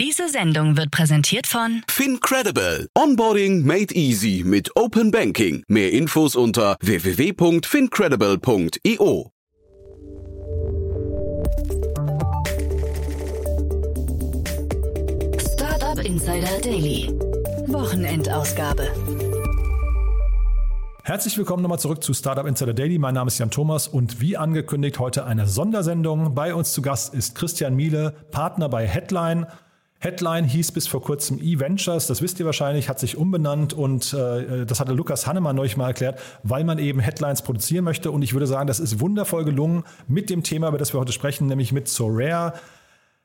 Diese Sendung wird präsentiert von FinCredible. Onboarding made easy mit Open Banking. Mehr Infos unter www.fincredible.io. Startup Insider Daily. Wochenendausgabe. Herzlich willkommen nochmal zurück zu Startup Insider Daily. Mein Name ist Jan Thomas und wie angekündigt heute eine Sondersendung. Bei uns zu Gast ist Christian Miele, Partner bei Headline. Headline hieß bis vor kurzem E-Ventures, das wisst ihr wahrscheinlich, hat sich umbenannt und äh, das hatte Lukas Hannemann neulich mal erklärt, weil man eben Headlines produzieren möchte. Und ich würde sagen, das ist wundervoll gelungen mit dem Thema, über das wir heute sprechen, nämlich mit SoRare.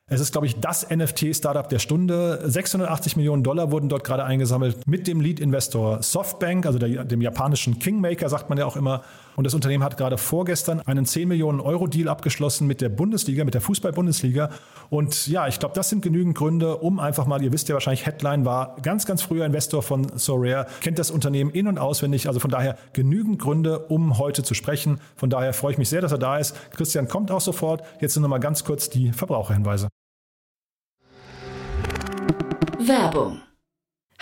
Es ist, glaube ich, das NFT-Startup der Stunde. 680 Millionen Dollar wurden dort gerade eingesammelt mit dem Lead-Investor Softbank, also der, dem japanischen Kingmaker, sagt man ja auch immer. Und das Unternehmen hat gerade vorgestern einen 10 Millionen Euro Deal abgeschlossen mit der Bundesliga, mit der Fußball-Bundesliga. Und ja, ich glaube, das sind genügend Gründe, um einfach mal, ihr wisst ja wahrscheinlich, Headline war ganz, ganz früher Investor von SoRare, kennt das Unternehmen in- und auswendig. Also von daher genügend Gründe, um heute zu sprechen. Von daher freue ich mich sehr, dass er da ist. Christian kommt auch sofort. Jetzt sind nochmal ganz kurz die Verbraucherhinweise. Werbung.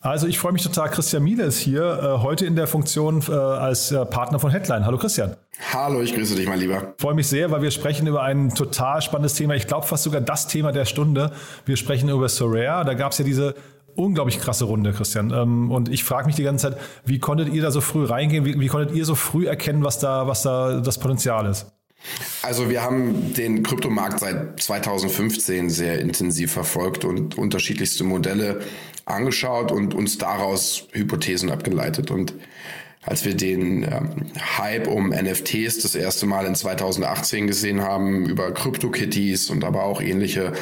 Also ich freue mich total, Christian Miele ist hier, äh, heute in der Funktion äh, als äh, Partner von Headline. Hallo Christian. Hallo, ich grüße dich, mein Lieber. Ich freue mich sehr, weil wir sprechen über ein total spannendes Thema. Ich glaube fast sogar das Thema der Stunde. Wir sprechen über Sorare. Da gab es ja diese unglaublich krasse Runde, Christian. Ähm, und ich frage mich die ganze Zeit, wie konntet ihr da so früh reingehen? Wie, wie konntet ihr so früh erkennen, was da, was da das Potenzial ist? Also wir haben den Kryptomarkt seit 2015 sehr intensiv verfolgt und unterschiedlichste Modelle angeschaut und uns daraus Hypothesen abgeleitet. Und als wir den ähm, Hype um NFTs das erste Mal in 2018 gesehen haben, über CryptoKitties und aber auch ähnliche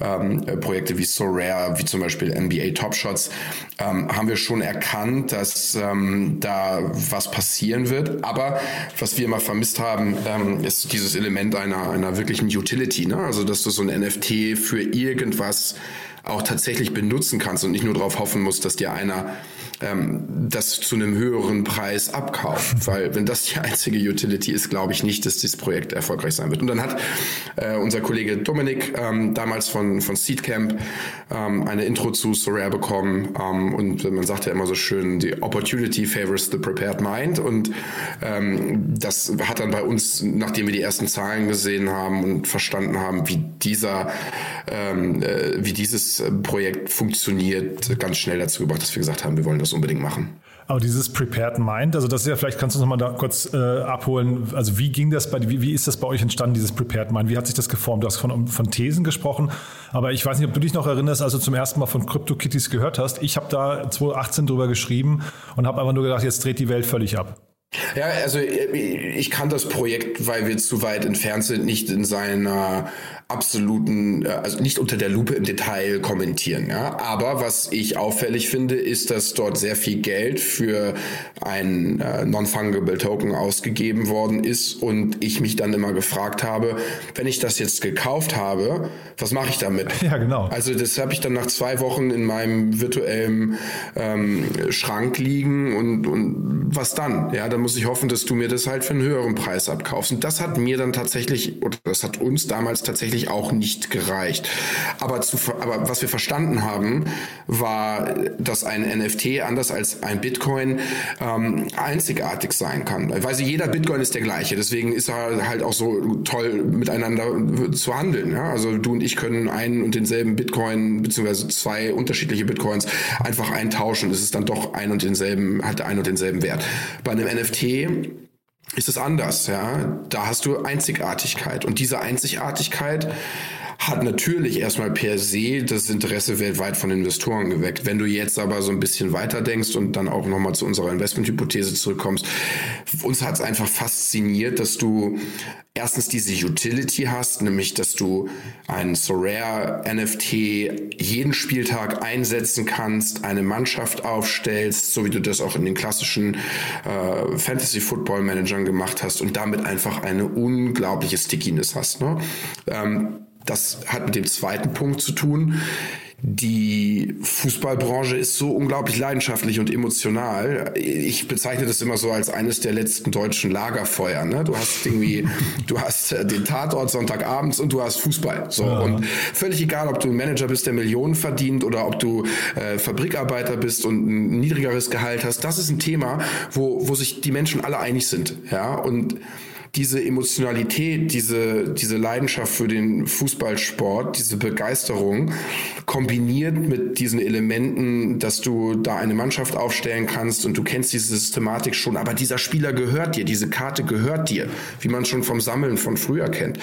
ähm, Projekte wie SoRare, wie zum Beispiel NBA Top Shots, ähm, haben wir schon erkannt, dass ähm, da was passieren wird. Aber was wir immer vermisst haben, ähm, ist dieses Element einer, einer wirklichen Utility. Ne? Also, dass du so ein NFT für irgendwas auch tatsächlich benutzen kannst und nicht nur darauf hoffen musst, dass dir einer ähm, das zu einem höheren Preis abkauft. Weil wenn das die einzige Utility ist, glaube ich nicht, dass dieses Projekt erfolgreich sein wird. Und dann hat äh, unser Kollege Dominik ähm, damals von, von Seedcamp ähm, eine Intro zu Sorare bekommen. Ähm, und man sagt ja immer so schön, die Opportunity favors the prepared mind. Und ähm, das hat dann bei uns, nachdem wir die ersten Zahlen gesehen haben und verstanden haben, wie dieser, ähm, äh, wie dieses Projekt funktioniert, ganz schnell dazu gebracht, dass wir gesagt haben, wir wollen das unbedingt machen. Aber dieses Prepared Mind, also das ist ja, vielleicht kannst du uns nochmal da kurz äh, abholen. Also wie ging das bei, wie, wie ist das bei euch entstanden, dieses Prepared Mind? Wie hat sich das geformt? Du hast von, von Thesen gesprochen, aber ich weiß nicht, ob du dich noch erinnerst, als du zum ersten Mal von CryptoKitties gehört hast. Ich habe da 2018 drüber geschrieben und habe einfach nur gedacht, jetzt dreht die Welt völlig ab. Ja, also ich kann das Projekt, weil wir zu weit entfernt sind, nicht in seiner absoluten, äh, also nicht unter der Lupe im Detail kommentieren. Ja? Aber was ich auffällig finde, ist, dass dort sehr viel Geld für ein äh, Non-Fungible Token ausgegeben worden ist und ich mich dann immer gefragt habe, wenn ich das jetzt gekauft habe, was mache ich damit? Ja, genau. Also das habe ich dann nach zwei Wochen in meinem virtuellen ähm, Schrank liegen und, und was dann? Ja, dann muss ich hoffen, dass du mir das halt für einen höheren Preis abkaufst. Und das hat mir dann tatsächlich, oder das hat uns damals tatsächlich tatsächlich auch nicht gereicht. Aber, zu, aber was wir verstanden haben, war, dass ein NFT anders als ein Bitcoin ähm, einzigartig sein kann. Weil sie, jeder Bitcoin ist der gleiche. Deswegen ist er halt auch so toll miteinander zu handeln. Ja? Also du und ich können einen und denselben Bitcoin beziehungsweise zwei unterschiedliche Bitcoins einfach eintauschen. Es ist dann doch ein und denselben, hat ein und denselben Wert. Bei einem NFT ist es anders, ja. Da hast du Einzigartigkeit. Und diese Einzigartigkeit hat natürlich erstmal per se das Interesse weltweit von Investoren geweckt. Wenn du jetzt aber so ein bisschen weiter denkst und dann auch nochmal zu unserer Investmenthypothese zurückkommst, uns hat es einfach fasziniert, dass du erstens diese Utility hast, nämlich dass du ein Sorare NFT jeden Spieltag einsetzen kannst, eine Mannschaft aufstellst, so wie du das auch in den klassischen äh, Fantasy Football Managern gemacht hast und damit einfach eine unglaubliche Stickiness hast. Ne? Ähm, das hat mit dem zweiten Punkt zu tun die Fußballbranche ist so unglaublich leidenschaftlich und emotional. Ich bezeichne das immer so als eines der letzten deutschen Lagerfeuer. Ne? Du hast irgendwie, du hast äh, den Tatort Sonntagabends und du hast Fußball. So ja. und völlig egal, ob du ein Manager bist, der Millionen verdient oder ob du äh, Fabrikarbeiter bist und ein niedrigeres Gehalt hast. Das ist ein Thema, wo wo sich die Menschen alle einig sind. Ja und diese Emotionalität, diese, diese Leidenschaft für den Fußballsport, diese Begeisterung kombiniert mit diesen Elementen, dass du da eine Mannschaft aufstellen kannst und du kennst diese Systematik schon, aber dieser Spieler gehört dir, diese Karte gehört dir, wie man schon vom Sammeln von früher kennt.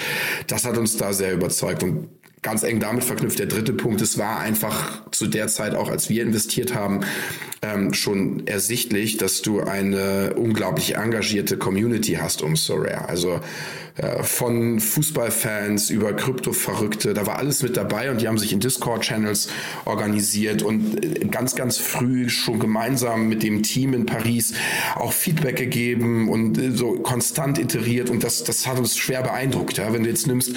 Das hat uns da sehr überzeugt und ganz eng damit verknüpft. Der dritte Punkt, es war einfach zu der Zeit, auch als wir investiert haben, ähm, schon ersichtlich, dass du eine unglaublich engagierte Community hast um Sorare. Also äh, von Fußballfans über Krypto-Verrückte, da war alles mit dabei und die haben sich in Discord-Channels organisiert und äh, ganz, ganz früh schon gemeinsam mit dem Team in Paris auch Feedback gegeben und äh, so konstant iteriert und das, das hat uns schwer beeindruckt. Ja? Wenn du jetzt nimmst,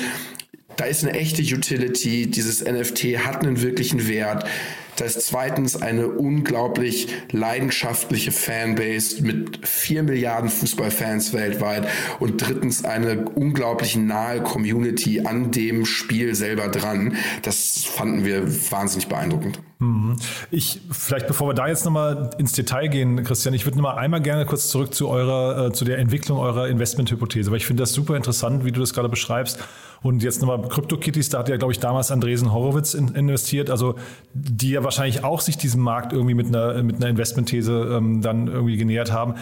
da ist eine echte Utility, dieses NFT hat einen wirklichen Wert. Da ist zweitens eine unglaublich leidenschaftliche Fanbase mit vier Milliarden Fußballfans weltweit und drittens eine unglaublich nahe Community an dem Spiel selber dran. Das fanden wir wahnsinnig beeindruckend. Mhm. Ich, vielleicht bevor wir da jetzt nochmal ins Detail gehen, Christian, ich würde nochmal einmal gerne kurz zurück zu eurer, äh, zu der Entwicklung eurer Investmenthypothese, weil ich finde das super interessant, wie du das gerade beschreibst. Und jetzt nochmal CryptoKitties, da hat ja, glaube ich, damals Andresen Horowitz in, investiert, also die ja wahrscheinlich auch sich diesem Markt irgendwie mit einer, mit einer Investmentthese ähm, dann irgendwie genähert haben.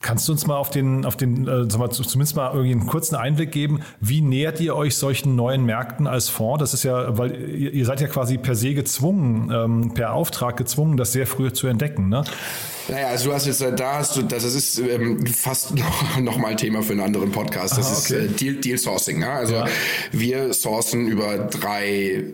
Kannst du uns mal auf den, auf den, äh, zumindest mal irgendwie einen kurzen Einblick geben? Wie nähert ihr euch solchen neuen Märkten als Fonds? Das ist ja, weil ihr, ihr seid ja quasi per se gezwungen, ähm, per Auftrag gezwungen, das sehr früh zu entdecken, ne? Naja, also du hast jetzt, äh, da hast du, das ist ähm, fast noch, noch mal Thema für einen anderen Podcast. Das Aha, okay. ist äh, Deal, Deal Sourcing. Ja? Also ja. wir sourcen über drei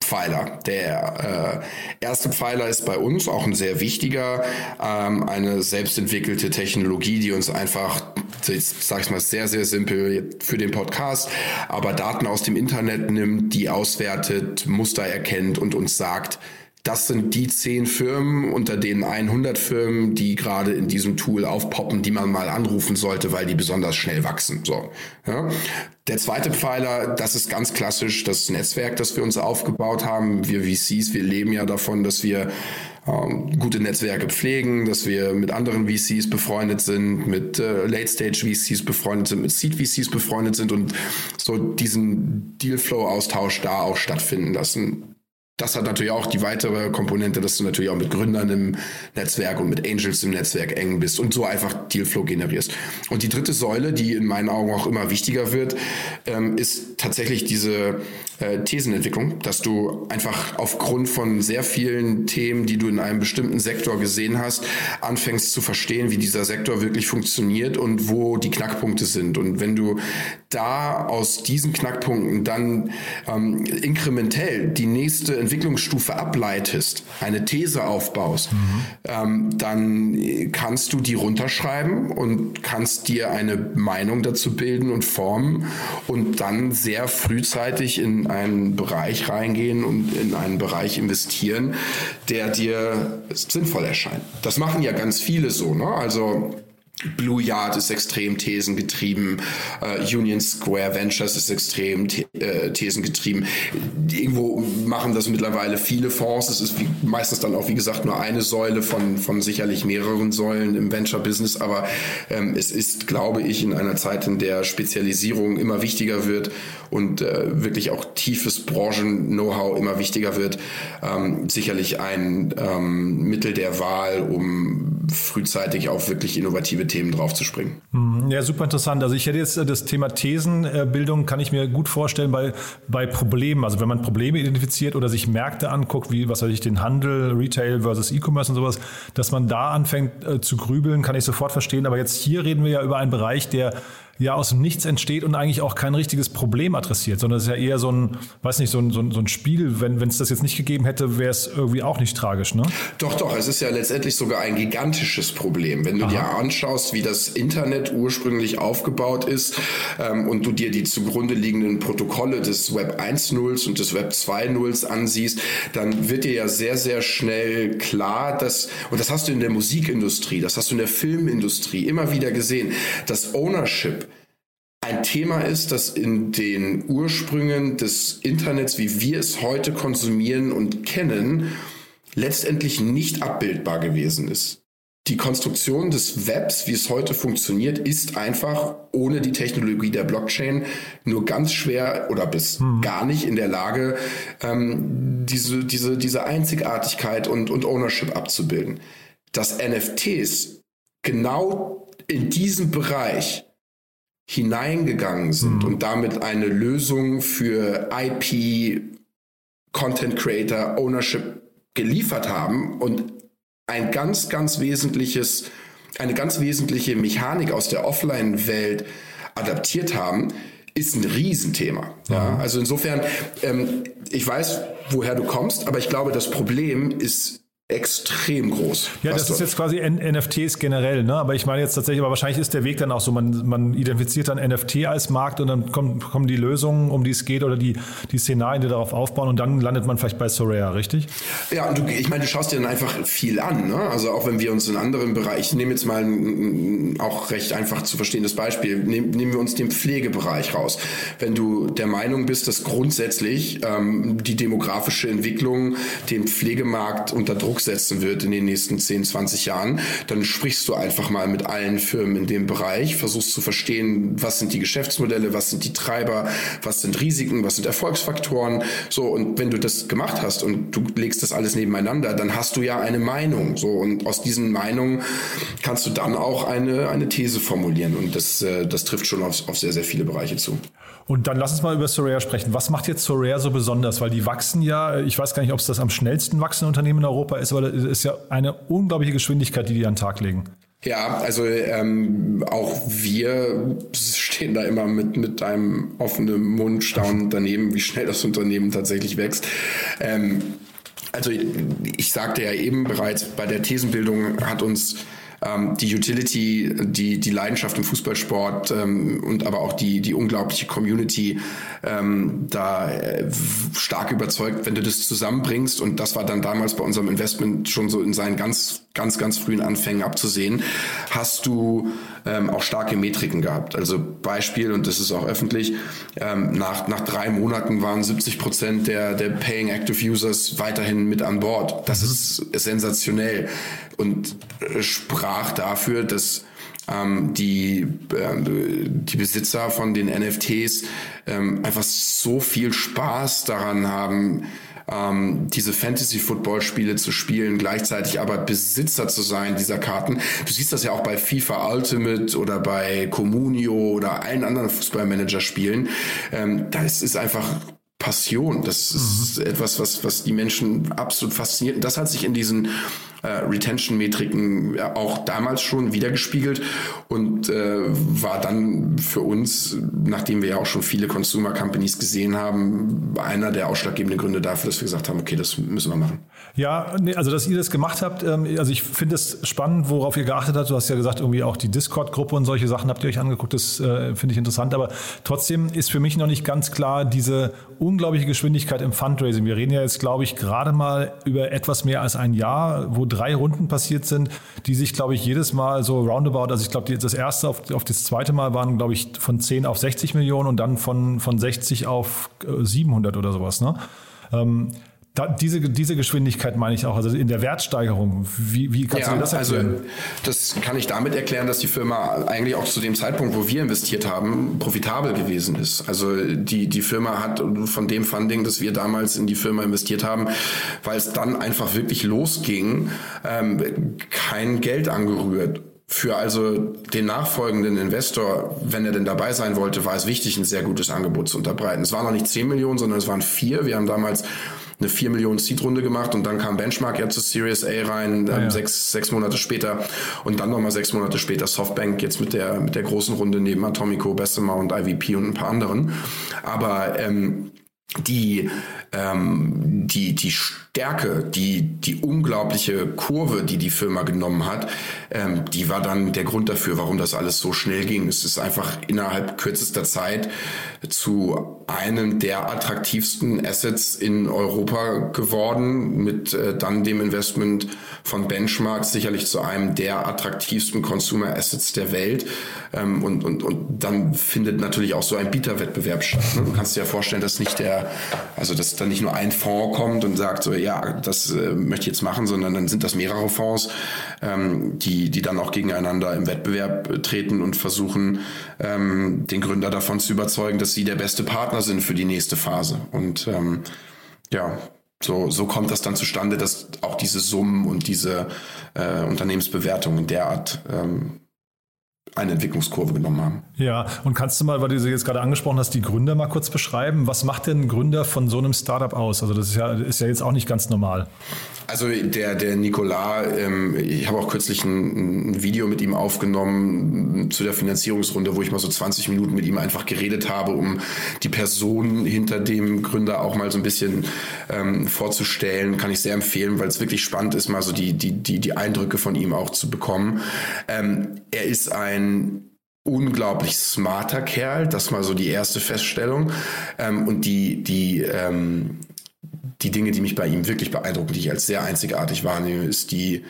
Pfeiler. Der äh, erste Pfeiler ist bei uns auch ein sehr wichtiger, ähm, eine selbstentwickelte Technologie, die uns einfach, sag ich mal sehr, sehr simpel für den Podcast, aber Daten aus dem Internet nimmt, die auswertet, Muster erkennt und uns sagt, das sind die zehn Firmen unter den 100 Firmen, die gerade in diesem Tool aufpoppen, die man mal anrufen sollte, weil die besonders schnell wachsen. So, ja. Der zweite Pfeiler, das ist ganz klassisch das Netzwerk, das wir uns aufgebaut haben. Wir VCs, wir leben ja davon, dass wir ähm, gute Netzwerke pflegen, dass wir mit anderen VCs befreundet sind, mit äh, Late-Stage-VCs befreundet sind, mit Seed-VCs befreundet sind und so diesen Deal-Flow-Austausch da auch stattfinden lassen das hat natürlich auch die weitere Komponente, dass du natürlich auch mit Gründern im Netzwerk und mit Angels im Netzwerk eng bist und so einfach Dealflow generierst. Und die dritte Säule, die in meinen Augen auch immer wichtiger wird, ähm, ist tatsächlich diese äh, Thesenentwicklung, dass du einfach aufgrund von sehr vielen Themen, die du in einem bestimmten Sektor gesehen hast, anfängst zu verstehen, wie dieser Sektor wirklich funktioniert und wo die Knackpunkte sind. Und wenn du da aus diesen Knackpunkten dann ähm, inkrementell die nächste Entwicklungsstufe ableitest, eine These aufbaust, mhm. ähm, dann kannst du die runterschreiben und kannst dir eine Meinung dazu bilden und formen und dann sehr frühzeitig in einen Bereich reingehen und in einen Bereich investieren, der dir sinnvoll erscheint. Das machen ja ganz viele so, ne? Also Blue Yard ist extrem thesengetrieben, uh, Union Square Ventures ist extrem the äh, thesengetrieben. Irgendwo machen das mittlerweile viele Fonds. Es ist wie, meistens dann auch, wie gesagt, nur eine Säule von, von sicherlich mehreren Säulen im Venture-Business. Aber ähm, es ist, glaube ich, in einer Zeit, in der Spezialisierung immer wichtiger wird und äh, wirklich auch tiefes Branchen-Know-how immer wichtiger wird, ähm, sicherlich ein ähm, Mittel der Wahl, um frühzeitig auf wirklich innovative Themen draufzuspringen. Mhm. Ja, super interessant. Also ich hätte jetzt äh, das Thema Thesenbildung, kann ich mir gut vorstellen bei, bei Problemen. Also wenn man Probleme identifiziert oder sich Märkte anguckt, wie was weiß ich, den Handel, Retail versus E-Commerce und sowas, dass man da anfängt äh, zu grübeln, kann ich sofort verstehen. Aber jetzt hier reden wir ja über einen Bereich, der ja aus dem Nichts entsteht und eigentlich auch kein richtiges Problem adressiert, sondern es ist ja eher so ein, weiß nicht, so ein, so ein, so ein Spiel. Wenn es das jetzt nicht gegeben hätte, wäre es irgendwie auch nicht tragisch, ne? Doch, doch, es ist ja letztendlich sogar ein gigantisches Problem. Wenn du Aha. dir anschaust, wie das Internet ursprünglich aufgebaut ist ähm, und du dir die zugrunde liegenden Protokolle des Web 1.0 und des Web 2.0 ansiehst, dann wird dir ja sehr, sehr schnell klar, dass, und das hast du in der Musikindustrie, das hast du in der Filmindustrie immer wieder gesehen, dass Ownership ein Thema ist, das in den Ursprüngen des Internets, wie wir es heute konsumieren und kennen, letztendlich nicht abbildbar gewesen ist. Die Konstruktion des Webs, wie es heute funktioniert, ist einfach ohne die Technologie der Blockchain nur ganz schwer oder bis hm. gar nicht in der Lage, ähm, diese, diese, diese Einzigartigkeit und, und Ownership abzubilden. Dass NFTs genau in diesem Bereich hineingegangen sind mhm. und damit eine Lösung für IP, Content Creator, Ownership geliefert haben und ein ganz, ganz wesentliches, eine ganz wesentliche Mechanik aus der Offline-Welt adaptiert haben, ist ein Riesenthema. Ja, also insofern, ähm, ich weiß, woher du kommst, aber ich glaube, das Problem ist extrem groß. Ja, das ist jetzt quasi NFTs generell, ne? Aber ich meine jetzt tatsächlich, aber wahrscheinlich ist der Weg dann auch so, man, man identifiziert dann NFT als Markt und dann kommen, kommen die Lösungen, um die es geht oder die, die Szenarien, die darauf aufbauen und dann landet man vielleicht bei Soraya, richtig? Ja, und du, ich meine, du schaust dir dann einfach viel an, ne? Also auch wenn wir uns in anderen Bereichen, ich nehme jetzt mal ein, auch recht einfach zu verstehendes Beispiel, nehmen, nehmen wir uns den Pflegebereich raus. Wenn du der Meinung bist, dass grundsätzlich ähm, die demografische Entwicklung den Pflegemarkt unter Druck Druck setzen wird in den nächsten 10, 20 Jahren, dann sprichst du einfach mal mit allen Firmen in dem Bereich, versuchst zu verstehen, was sind die Geschäftsmodelle, was sind die Treiber, was sind Risiken, was sind Erfolgsfaktoren. So, und wenn du das gemacht hast und du legst das alles nebeneinander, dann hast du ja eine Meinung. So, und aus diesen Meinungen kannst du dann auch eine, eine These formulieren. Und das, äh, das trifft schon auf, auf sehr, sehr viele Bereiche zu. Und dann lass uns mal über Sorare sprechen. Was macht jetzt Sorare so besonders? Weil die wachsen ja, ich weiß gar nicht, ob es das am schnellsten wachsende Unternehmen in Europa ist, aber es ist ja eine unglaubliche Geschwindigkeit, die die an den Tag legen. Ja, also ähm, auch wir stehen da immer mit, mit einem offenen Mund staunend daneben, wie schnell das Unternehmen tatsächlich wächst. Ähm, also ich sagte ja eben bereits, bei der Thesenbildung hat uns ähm, die Utility, die, die Leidenschaft im Fußballsport ähm, und aber auch die, die unglaubliche Community ähm, da äh, stark überzeugt, wenn du das zusammenbringst. Und das war dann damals bei unserem Investment schon so in seinen ganz, ganz, ganz frühen Anfängen abzusehen, hast du ähm, auch starke Metriken gehabt. Also Beispiel, und das ist auch öffentlich, ähm, nach, nach drei Monaten waren 70 Prozent der, der Paying Active Users weiterhin mit an Bord. Das ist, sensationell und äh, sprach dafür, dass ähm, die, äh, die Besitzer von den NFTs ähm, einfach so viel Spaß daran haben, ähm, diese Fantasy-Football-Spiele zu spielen, gleichzeitig aber Besitzer zu sein dieser Karten. Du siehst das ja auch bei FIFA Ultimate oder bei Comunio oder allen anderen Fußballmanager-Spielen. Ähm, das ist einfach Passion. Das ist mhm. etwas, was, was die Menschen absolut fasziniert. Und das hat sich in diesen äh, Retention-Metriken auch damals schon wiedergespiegelt und äh, war dann für uns, nachdem wir ja auch schon viele Consumer Companies gesehen haben, einer der ausschlaggebenden Gründe dafür, dass wir gesagt haben, okay, das müssen wir machen. Ja, nee, also dass ihr das gemacht habt, ähm, also ich finde es spannend, worauf ihr geachtet habt. Du hast ja gesagt, irgendwie auch die Discord-Gruppe und solche Sachen habt ihr euch angeguckt, das äh, finde ich interessant, aber trotzdem ist für mich noch nicht ganz klar diese unglaubliche Geschwindigkeit im Fundraising. Wir reden ja jetzt, glaube ich, gerade mal über etwas mehr als ein Jahr, wo drei Runden passiert sind, die sich, glaube ich, jedes Mal so roundabout, also ich glaube, das erste auf, auf das zweite Mal waren, glaube ich, von 10 auf 60 Millionen und dann von, von 60 auf 700 äh, oder sowas. Ne? Ähm, Da, diese, diese Geschwindigkeit meine ich auch, also in der Wertsteigerung. Wie, wie kannst ja, du das erklären? Also das kann ich damit erklären, dass die Firma eigentlich auch zu dem Zeitpunkt, wo wir investiert haben, profitabel gewesen ist. Also die, die Firma hat von dem Funding, das wir damals in die Firma investiert haben, weil es dann einfach wirklich losging, ähm, kein Geld angerührt. Für also den nachfolgenden Investor, wenn er denn dabei sein wollte, war es wichtig, ein sehr gutes Angebot zu unterbreiten. Es waren noch nicht 10 Millionen, sondern es waren vier. Wir haben damals eine 4 Millionen Seed-Runde gemacht und dann kam Benchmark ja zu Series A rein, ähm, ja. sechs, sechs Monate später und dann nochmal sechs Monate später Softbank jetzt mit der, mit der großen Runde neben Atomico, Bessemer und IVP und ein paar anderen. Aber ähm, die, ähm, die, die Stärke, die, die unglaubliche Kurve, die die Firma genommen hat, ähm, die war dann der Grund dafür, warum das alles so schnell ging. Es ist einfach innerhalb kürzester Zeit zu einem der attraktivsten Assets in Europa geworden, mit äh, dann dem Investment von Benchmark sicherlich zu einem der attraktivsten Consumer Assets der Welt. Ähm, und, und, und dann findet natürlich auch so ein Bieterwettbewerb statt. Ne? Du kannst dir ja vorstellen, dass nicht der, also dass dann nicht nur ein Fonds kommt und sagt so, ja, das äh, möchte ich jetzt machen, sondern dann sind das mehrere Fonds, ähm, die, die dann auch gegeneinander im Wettbewerb treten und versuchen, ähm, den Gründer davon zu überzeugen, dass sie der beste Partner sind für die nächste Phase. Und ähm, ja, so, so kommt das dann zustande, dass auch diese Summen und diese äh, Unternehmensbewertungen derart ähm, eine Entwicklungskurve genommen haben. Ja, und kannst du mal, weil du sie jetzt gerade angesprochen hast, die Gründer mal kurz beschreiben? Was macht denn ein Gründer von so einem Startup aus? Also das ist ja, ist ja jetzt auch nicht ganz normal. Also der, der Nicolas, ähm, ich habe auch kürzlich ein, ein, Video mit ihm aufgenommen zu der Finanzierungsrunde, wo ich mal so 20 Minuten mit ihm einfach geredet habe, um die Person hinter dem Gründer auch mal so ein bisschen ähm, vorzustellen. Kann ich sehr empfehlen, weil es wirklich spannend ist, mal so die, die, die, die Eindrücke von ihm auch zu bekommen. Ähm, er ist ein unglaublich smarter Kerl, das mal so die erste Feststellung. Ähm, und die, die, ähm, die Dinge, die mich bei ihm wirklich beeindrucken, die ich als sehr einzigartig wahrnehme, ist die,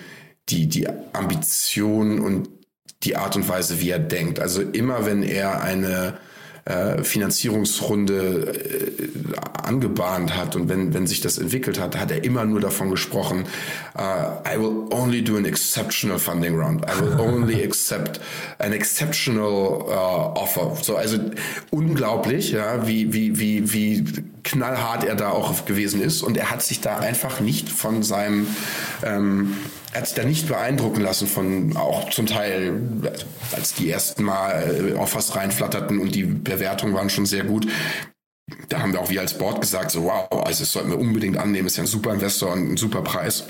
die, die Ambition und die Art und Weise, wie er denkt. Also immer wenn er eine äh, Finanzierungsrunde äh, angebahnt hat und wenn, wenn sich das entwickelt hat, hat er immer nur davon gesprochen, uh, I will only do an exceptional funding round. I will only accept an exceptional uh, offer. So, also unglaublich, ja, wie, wie, wie, wie knallhart er da auch gewesen ist und er hat sich da einfach nicht von seinem ähm, er hat sich da nicht beeindrucken lassen von auch zum Teil, als die ersten Mal Offers reinflatterten und die Bewertungen waren schon sehr gut. Da haben wir auch wir als Board gesagt, so wow, also das sollten wir unbedingt annehmen, ist ja ein super Investor und ein super Preis.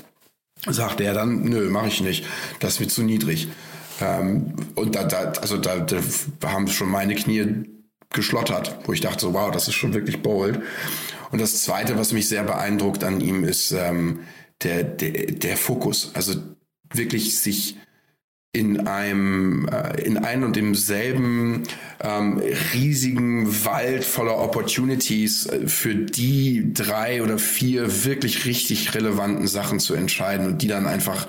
Sagte er dann, nö, mache ich nicht, das wird zu niedrig. Ähm, und da, da, also da, da haben schon meine Knie geschlottert, wo ich dachte, so wow, das ist schon wirklich bold. Und das Zweite, was mich sehr beeindruckt an ihm, ist, ähm, der, der, der Fokus. Also wirklich sich in einem äh, in einem und demselben ähm, riesigen Wald voller Opportunities äh, für die drei oder vier wirklich richtig relevanten Sachen zu entscheiden und die dann einfach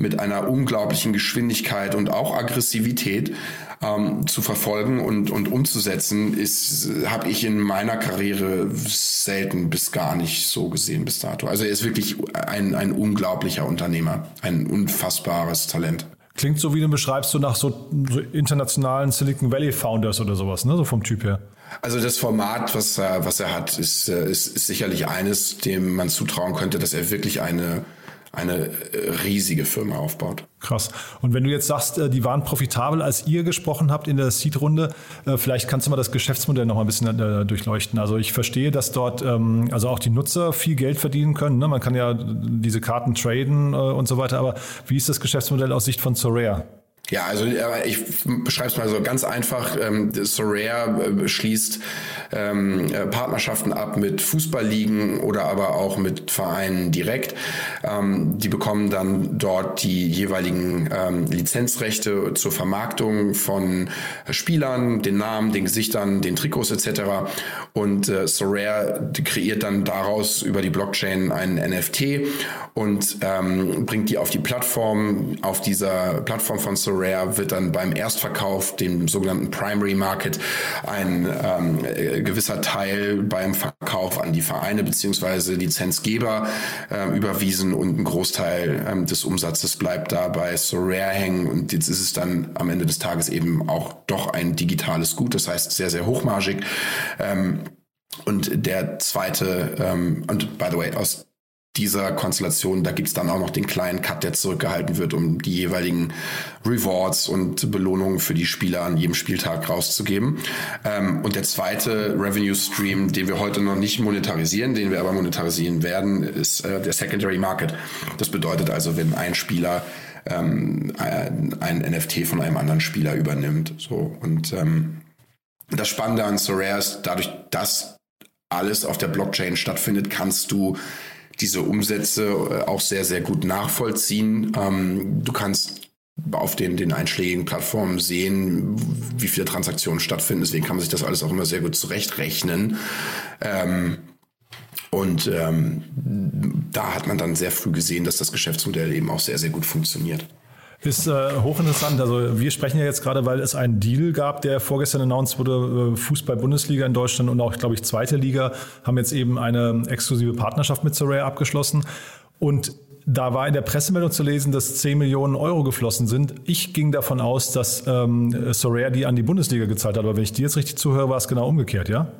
mit einer unglaublichen Geschwindigkeit und auch Aggressivität ähm, zu verfolgen und, und umzusetzen, ist habe ich in meiner Karriere selten bis gar nicht so gesehen bis dato. Also er ist wirklich ein, ein unglaublicher Unternehmer, ein unfassbares Talent. Klingt so, wie du beschreibst, so nach so, so internationalen Silicon Valley Founders oder sowas, ne? so vom Typ her. Also das Format, was er, was er hat, ist, äh, ist, ist sicherlich eines, dem man zutrauen könnte, dass er wirklich eine eine äh, riesige Firma aufbaut. Krass. Und wenn du jetzt sagst, äh, die waren profitabel, als ihr gesprochen habt in der Seed-Runde, äh, vielleicht kannst du mal das Geschäftsmodell noch mal ein bisschen durchleuchten. Also ich verstehe, dass dort ähm, also auch die Nutzer viel Geld verdienen können. Ne? Man kann ja diese Karten traden und so weiter. Aber wie ist das Geschäftsmodell aus Sicht von Sorare? Ja, also ich beschreibe es mal so ganz einfach. Ähm, Sorare schließt ähm, äh, Partnerschaften ab mit Fußballligen oder aber auch mit Vereinen direkt. Ähm, die bekommen dann dort die jeweiligen Lizenzrechte zur Vermarktung von Spielern, den Namen, den Gesichtern, den Trikots etc. Und äh, Sorare kreiert dann daraus über die Blockchain einen NFT und bringt die auf die Plattform. Auf dieser Plattform von Sorare Sorare wird dann beim Erstverkauf, dem sogenannten Primary Market, ein ähm, äh, gewisser Teil beim Verkauf an die Vereine beziehungsweise Lizenzgeber äh, überwiesen und ein Großteil ähm, des Umsatzes bleibt da bei Sorare hängen. Und jetzt ist es dann am Ende des Tages eben auch doch ein digitales Gut, das heißt sehr, sehr hochmargig. Ähm, und der zweite, ähm, und by the way, aus dieser Konstellation, da gibt's dann auch noch den kleinen Cut, der zurückgehalten wird, um die jeweiligen Rewards und Belohnungen für die Spieler an jedem Spieltag rauszugeben. Ähm, und der zweite Revenue Stream, den wir heute noch nicht monetarisieren, den wir aber monetarisieren werden, ist äh, der Secondary Market. Das bedeutet also, wenn ein Spieler ähm, ein NFT von einem anderen Spieler übernimmt. So und ähm, das Spannende an Sorare ist, dadurch, dass alles auf der Blockchain stattfindet, kannst du diese Umsätze äh, auch sehr, sehr gut nachvollziehen. Ähm, du kannst auf den, den einschlägigen Plattformen sehen, wie viele Transaktionen stattfinden. Deswegen kann man sich das alles auch immer sehr gut zurechtrechnen. Ähm, und ähm, da hat man dann sehr früh gesehen, dass das Geschäftsmodell eben auch sehr, sehr gut funktioniert. Ist äh, hochinteressant. Also wir sprechen ja jetzt gerade, weil es einen Deal gab, der vorgestern announced wurde. Äh, Fußball-Bundesliga in Deutschland und auch, glaube ich, zweite Liga haben jetzt eben eine exklusive Partnerschaft mit Soraya abgeschlossen. Und da war in der Pressemeldung zu lesen, dass 10 Millionen Euro geflossen sind. Ich ging davon aus, dass ähm, Soraya die an die Bundesliga gezahlt hat. Aber wenn ich dir jetzt richtig zuhöre, war es genau umgekehrt, ja?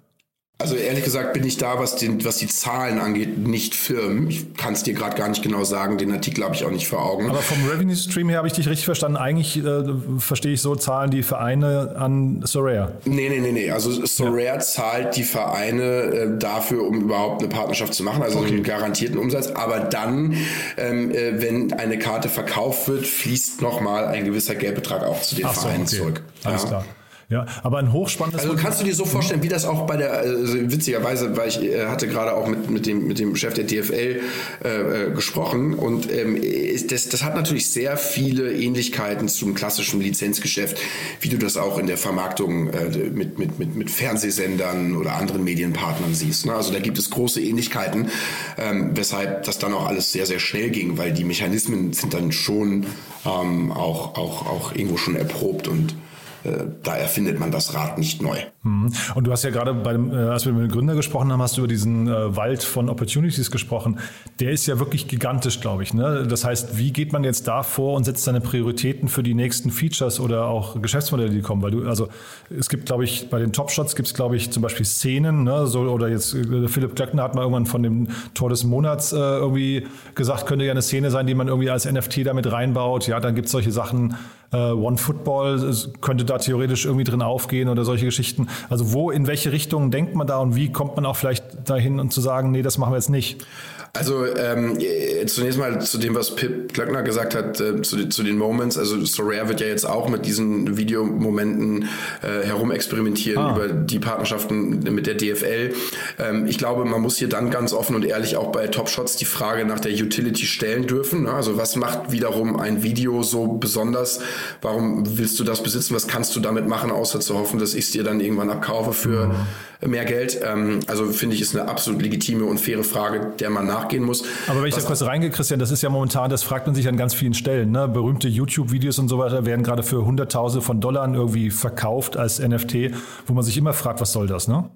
Also ehrlich gesagt bin ich da, was, den, was die Zahlen angeht, nicht firm. Ich kann es dir gerade gar nicht genau sagen. Den Artikel habe ich auch nicht vor Augen. Aber vom Revenue Stream her habe ich dich richtig verstanden. Eigentlich äh, verstehe ich so, zahlen die Vereine an Sorare. Nee, nee, nee, nee. Also Sorare ja. zahlt die Vereine äh, dafür, um überhaupt eine Partnerschaft zu machen, also okay. einen garantierten Umsatz. Aber dann, ähm, äh, wenn eine Karte verkauft wird, fließt nochmal ein gewisser Geldbetrag auch zu den Ach Vereinen so, okay. zurück. Alles ja. klar. Ja, aber ein hochspannendes. Also kannst du dir so vorstellen, wie das auch bei der, also witzigerweise, weil ich äh, hatte gerade auch mit, mit, dem, mit dem Chef der DFL äh, äh, gesprochen und ähm, das, das hat natürlich sehr viele Ähnlichkeiten zum klassischen Lizenzgeschäft, wie du das auch in der Vermarktung äh, mit, mit, mit, mit Fernsehsendern oder anderen Medienpartnern siehst. Ne? Also da gibt es große Ähnlichkeiten, ähm, weshalb das dann auch alles sehr, sehr schnell ging, weil die Mechanismen sind dann schon ähm, auch, auch, auch irgendwo schon erprobt und da erfindet man das Rad nicht neu. Mhm. Und du hast ja gerade, bei dem, äh, als wir mit dem Gründer gesprochen haben, hast du über diesen äh, Wald von Opportunities gesprochen. Der ist ja wirklich gigantisch, glaube ich. Ne? Das heißt, wie geht man jetzt da vor und setzt seine Prioritäten für die nächsten Features oder auch Geschäftsmodelle, die kommen? Weil du, also es gibt, glaube ich, bei den Top-Shots gibt es, glaube ich, zum Beispiel Szenen, ne? so, oder jetzt Philipp Klöckner hat mal irgendwann von dem Tor des Monats äh, irgendwie gesagt, könnte ja eine Szene sein, die man irgendwie als NFT damit reinbaut. Ja, dann gibt es solche Sachen, äh, One Football könnte da theoretisch irgendwie drin aufgehen oder solche Geschichten. Also wo, in welche Richtung denkt man da und wie kommt man auch vielleicht dahin und zu sagen, nee, das machen wir jetzt nicht? Also ähm, zunächst mal zu dem, was Pip Klöckner gesagt hat, äh, zu, zu, den Moments. Also Sorare wird ja jetzt auch mit diesen Videomomenten äh, herumexperimentieren ah. über die Partnerschaften mit der DFL. Ähm, ich glaube, man muss hier dann ganz offen und ehrlich auch bei Top Shots die Frage nach der Utility stellen dürfen. Ne? Also was macht wiederum ein Video so besonders? Warum willst du das besitzen? Was kannst du damit machen, außer zu hoffen, dass ich es dir dann irgendwann abkaufe für mhm. Mehr Geld? Ähm, also finde ich, ist eine absolut legitime und faire Frage, der man nach nachgehen muss. Aber wenn ich da kurz reingehe, Christian, das ist ja momentan, das fragt man sich an ganz vielen Stellen. Ne? Berühmte YouTube-Videos und so weiter werden gerade für Hunderttausende von Dollar irgendwie verkauft als NFT, wo man sich immer fragt, was soll das, ne?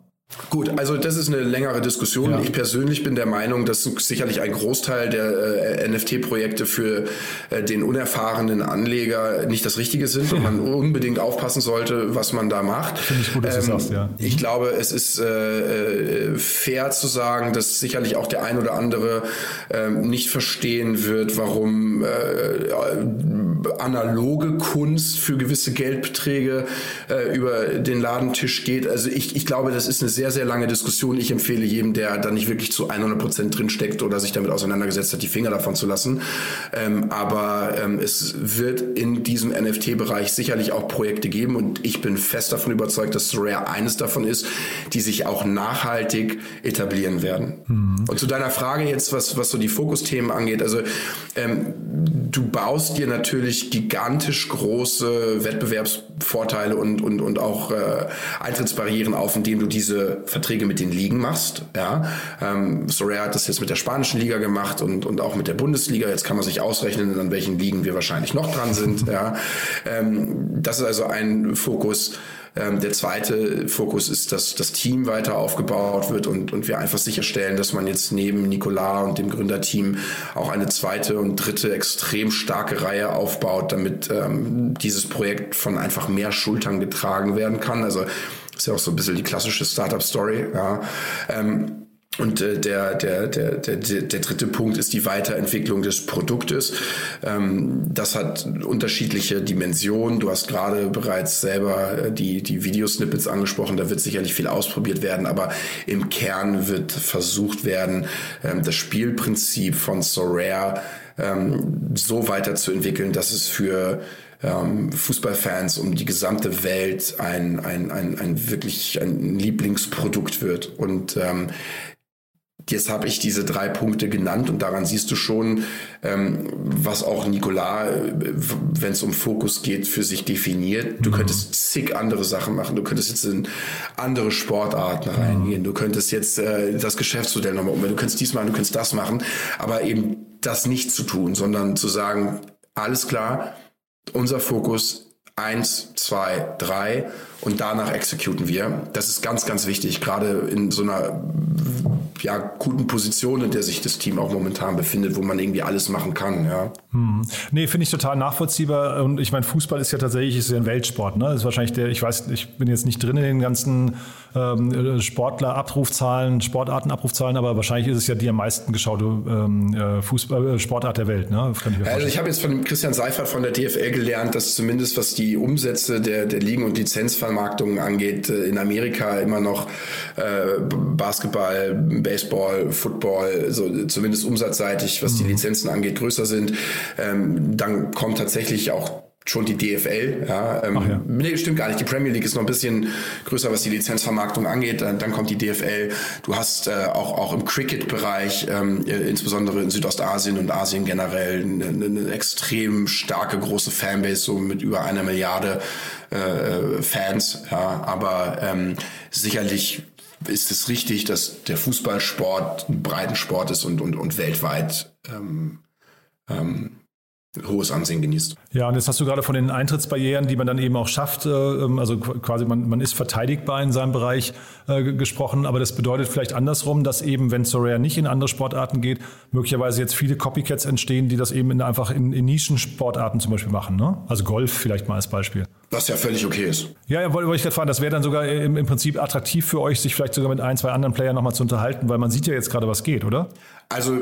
Gut, also das ist eine längere Diskussion. Ja. Ich persönlich bin der Meinung, dass sicherlich ein Großteil der äh, NFT-Projekte für äh, den unerfahrenen Anleger nicht das Richtige sind und man unbedingt aufpassen sollte, was man da macht. Finde ich gut, dass ähm, du sagst, ja. Ich glaube, es ist äh, äh, fair zu sagen, dass sicherlich auch der ein oder andere äh, nicht verstehen wird, warum äh, analoge Kunst für gewisse Geldbeträge äh, über den Ladentisch geht. Also ich, ich glaube, das ist eine sehr, sehr lange Diskussion. Ich empfehle jedem, der da nicht wirklich zu 100 Prozent drinsteckt oder sich damit auseinandergesetzt hat, die Finger davon zu lassen. Ähm, aber ähm, es wird in diesem NFT-Bereich sicherlich auch Projekte geben und ich bin fest davon überzeugt, dass Rare eines davon ist, die sich auch nachhaltig etablieren werden. Mhm. Und zu deiner Frage jetzt, was, was so die Fokusthemen angeht, also ähm, du baust dir natürlich gigantisch große Wettbewerbsvorteile und, und, und auch äh, Eintrittsbarrieren auf, indem du diese Verträge mit den Ligen machst. Ja? Ähm, Soraya hat das jetzt mit der spanischen Liga gemacht und, und auch mit der Bundesliga. Jetzt kann man sich ausrechnen, an welchen Ligen wir wahrscheinlich noch dran sind. Ja? Ähm, das ist also ein Fokus. Ähm, der zweite Fokus ist, dass das Team weiter aufgebaut wird und, und wir einfach sicherstellen, dass man jetzt neben Nicolas und dem Gründerteam auch eine zweite und dritte extrem starke Reihe aufbaut, damit ähm, dieses Projekt von einfach mehr Schultern getragen werden kann. Also ist ja auch so ein bisschen die klassische Startup-Story. Ja. Ähm, und äh, der, der, der, der, der dritte Punkt ist die Weiterentwicklung des Produktes. Ähm, das hat unterschiedliche Dimensionen. Du hast gerade bereits selber äh, die, die Videosnippets angesprochen. Da wird sicherlich viel ausprobiert werden, aber im Kern wird versucht werden, ähm, das Spielprinzip von Sorare ähm, so weiterzuentwickeln, dass es für ähm, Fußballfans um die gesamte Welt ein, ein, ein, ein wirklich ein Lieblingsprodukt wird. Und ähm, Jetzt habe ich diese drei Punkte genannt und daran siehst du schon, ähm, was auch Nicolas, äh, wenn es um Fokus geht, für sich definiert. Du mhm. könntest zig andere Sachen machen. Du könntest jetzt in andere Sportarten mhm. reingehen. Du könntest jetzt äh, das Geschäftsmodell nochmal um. Du könntest dies machen, du könntest das machen. Aber eben das nicht zu tun, sondern zu sagen, alles klar, unser Fokus eins, zwei, drei und danach exekuten wir. Das ist ganz, ganz wichtig, gerade in so einer ja, guten Position, in der sich das Team auch momentan befindet, wo man irgendwie alles machen kann. Ja. Hm. Nee, finde ich total nachvollziehbar. Und ich meine, Fußball ist ja tatsächlich ist ja ein Weltsport. Ne? Das ist wahrscheinlich der, ich weiß, ich bin jetzt nicht drin in den ganzen ähm, Sportler-Abrufzahlen, Sportarten-Abrufzahlen, aber wahrscheinlich ist es ja die am meisten geschaute ähm, äh, Fußball, äh, Sportart der Welt. Ne? Ich also ich habe jetzt von Christian Seifert von der DFL gelernt, dass zumindest was die Umsätze der, der Ligen und Lizenzvermarktungen angeht, äh, in Amerika immer noch äh, Basketball, Baseball, Football, so zumindest umsatzseitig, was die mhm. Lizenzen angeht, größer sind. Ähm, dann kommt tatsächlich auch schon die DFL. Ja, ähm, ja. Nee, stimmt gar nicht. Die Premier League ist noch ein bisschen größer, was die Lizenzvermarktung angeht. Dann, dann kommt die DFL. Du hast äh, auch, auch im Cricket-Bereich, ähm, äh, insbesondere in Südostasien und Asien generell, eine, eine extrem starke, große Fanbase, so mit über einer Milliarde äh, Fans. Ja, aber ähm, sicherlich ist es richtig, dass der Fußballsport ein Breitensport ist und, und, und weltweit ähm, ähm, hohes Ansehen genießt. Ja, und jetzt hast du gerade von den Eintrittsbarrieren, die man dann eben auch schafft, äh, ähm, also quasi man, man ist verteidigbar in seinem Bereich äh, gesprochen, aber das bedeutet vielleicht andersrum, dass eben, wenn Soraya nicht in andere Sportarten geht, möglicherweise jetzt viele Copycats entstehen, die das eben in, einfach in, in Nischensportarten zum Beispiel machen. Ne? Also Golf vielleicht mal als Beispiel. Was ja völlig okay ist. Ja, ja wollte ich gerade fragen, das wäre dann sogar im, im, Prinzip attraktiv für euch, sich vielleicht sogar mit ein, zwei anderen Playern nochmal zu unterhalten, weil man sieht ja jetzt gerade, was geht, oder? Also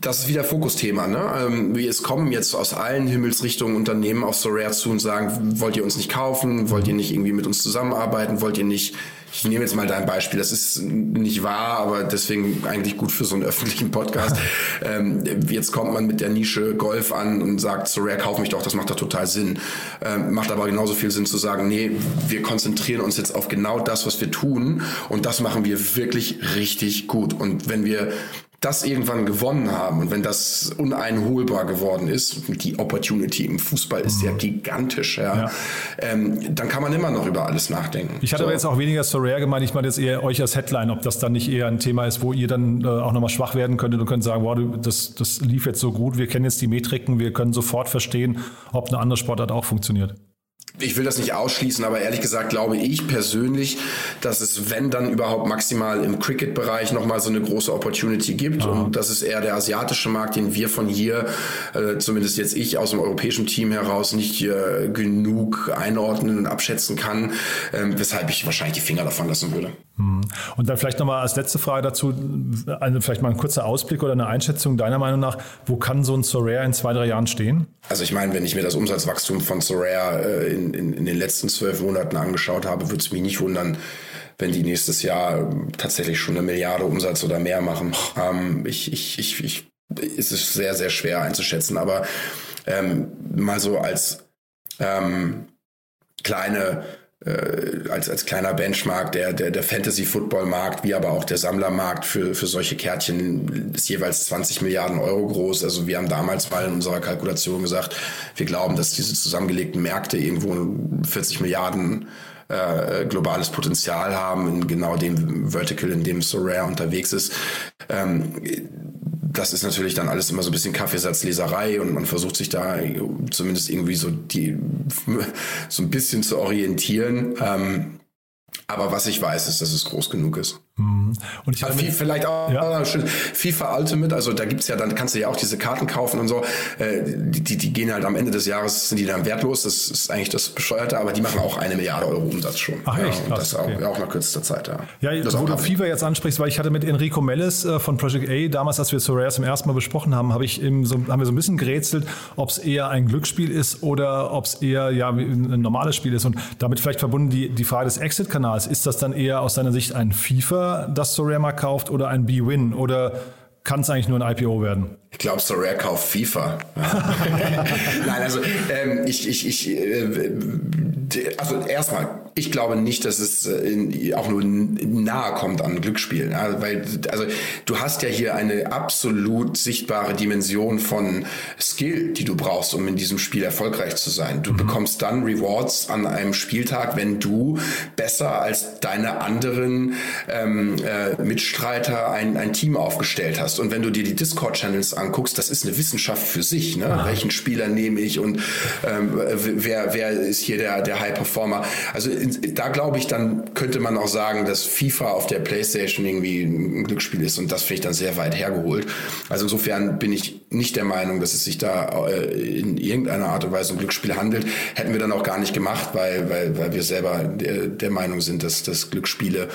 das ist wieder Fokusthema. Ne? Ähm, es kommen jetzt aus allen Himmelsrichtungen Unternehmen auf Sorare zu und sagen, wollt ihr uns nicht kaufen, wollt ihr nicht irgendwie mit uns zusammenarbeiten, wollt ihr nicht ich nehme jetzt mal dein Beispiel, das ist nicht wahr, aber deswegen eigentlich gut für so einen öffentlichen Podcast. ähm, jetzt kommt man mit der Nische Golf an und sagt, so rare, kauf mich doch, das macht doch total Sinn. Ähm, macht aber genauso viel Sinn zu sagen, nee, wir konzentrieren uns jetzt auf genau das, was wir tun und das machen wir wirklich richtig gut. Und wenn wir das irgendwann gewonnen haben und wenn das uneinholbar geworden ist, die Opportunity im Fußball ist ja mhm. gigantisch, ja, ja. Ähm, dann kann man immer noch über alles nachdenken. Ich hatte so. aber jetzt auch weniger so rare gemeint, ich meine jetzt eher euch als Headline, ob das dann nicht eher ein Thema ist, wo ihr dann äh, auch nochmal schwach werden könntet und könnt sagen, wow, das, das lief jetzt so gut, wir kennen jetzt die Metriken, wir können sofort verstehen, ob eine andere Sportart auch funktioniert ich will das nicht ausschließen, aber ehrlich gesagt glaube ich persönlich, dass es, wenn dann überhaupt maximal im Cricket-Bereich nochmal so eine große Opportunity gibt. Aha. Und das ist eher der asiatische Markt, den wir von hier, äh, zumindest jetzt ich aus dem europäischen Team heraus, nicht äh, genug einordnen und abschätzen kann, äh, weshalb ich wahrscheinlich die Finger davon lassen würde. Hm. Und dann vielleicht nochmal als letzte Frage dazu, eine, vielleicht mal ein kurzer Ausblick oder eine Einschätzung deiner Meinung nach, wo kann so ein Sorare in zwei, drei Jahren stehen? Also ich meine, wenn ich mir das Umsatzwachstum von Sorare äh, in, in, in, den letzten zwölf Monaten angeschaut habe, würde es mich nicht wundern, wenn die nächstes Jahr tatsächlich schon eine Milliarde Umsatz oder mehr machen. Ähm, ich, ich, ich, ich, es ist sehr, sehr schwer einzuschätzen, aber ähm, mal so als ähm, kleine äh, als, als kleiner Benchmark der, der, der Fantasy-Football-Markt, wie aber auch der Sammlermarkt für, für solche Kärtchen ist jeweils 20 Milliarden Euro groß. Also wir haben damals mal in unserer Kalkulation gesagt, wir glauben, dass diese zusammengelegten Märkte irgendwo 40 Milliarden äh, globales Potenzial haben, in genau dem Vertical, in dem Sorare unterwegs ist. Ähm, das ist natürlich dann alles immer so ein bisschen Kaffeesatzleserei und man versucht sich da zumindest irgendwie so die so ein bisschen zu orientieren. Ähm, aber was ich weiß, ist, dass es groß genug ist. Mhm. Und ich FIFA, vielleicht auch ja. FIFA Ultimate, also da gibt's ja, dann kannst du ja auch diese Karten kaufen und so. Äh, die, die gehen halt am Ende des Jahres, sind die dann wertlos. Das ist eigentlich das Bescheuerte, aber die machen auch eine Milliarde Euro Umsatz schon. Ach echt? Ja, und das okay. auch, ja, auch nach kürzester Zeit, ja. Ja, das wo du FIFA jetzt ansprichst, weil ich hatte mit Enrico Mellis äh, von Project A, damals, als wir Soraya zum ersten Mal besprochen haben, habe ich eben so, haben wir so ein bisschen gerätselt, ob es eher ein Glücksspiel ist oder ob es eher ja, ein normales Spiel ist. Und damit vielleicht verbunden die, die Frage des Exit-Kanals. Ist das dann eher aus deiner Sicht ein FIFA, das Soraya kauft oder ein B-Win? Oder kann es eigentlich nur ein IPO werden? Ich glaube, Sorare kauft FIFA. Nein, also ähm, ich, ich, ich äh, also erstmal, ich glaube nicht, dass es äh, auch nur nahe kommt an Glücksspielen. Ja, weil, also du hast ja hier eine absolut sichtbare Dimension von Skill, die du brauchst, um in diesem Spiel erfolgreich zu sein. Du mhm. bekommst dann Rewards an einem Spieltag, wenn du besser als deine anderen ähm, äh, Mitstreiter ein, ein Team aufgestellt hast. Und wenn du dir die Discord-Channels anguckst, das ist eine Wissenschaft für sich. Ne? Ah. Welchen Spieler nehme ich und ähm, wer, wer ist hier der, der High Performer? Also in, da glaube ich, dann könnte man auch sagen, dass FIFA auf der PlayStation irgendwie ein Glücksspiel ist und das finde ich dann sehr weit hergeholt. Also insofern bin ich nicht der Meinung, dass es sich da äh, in irgendeiner Art und Weise um Glücksspiel handelt. Hätten wir dann auch gar nicht gemacht, weil, weil, weil wir selber der, der Meinung sind, dass, dass Glücksspiele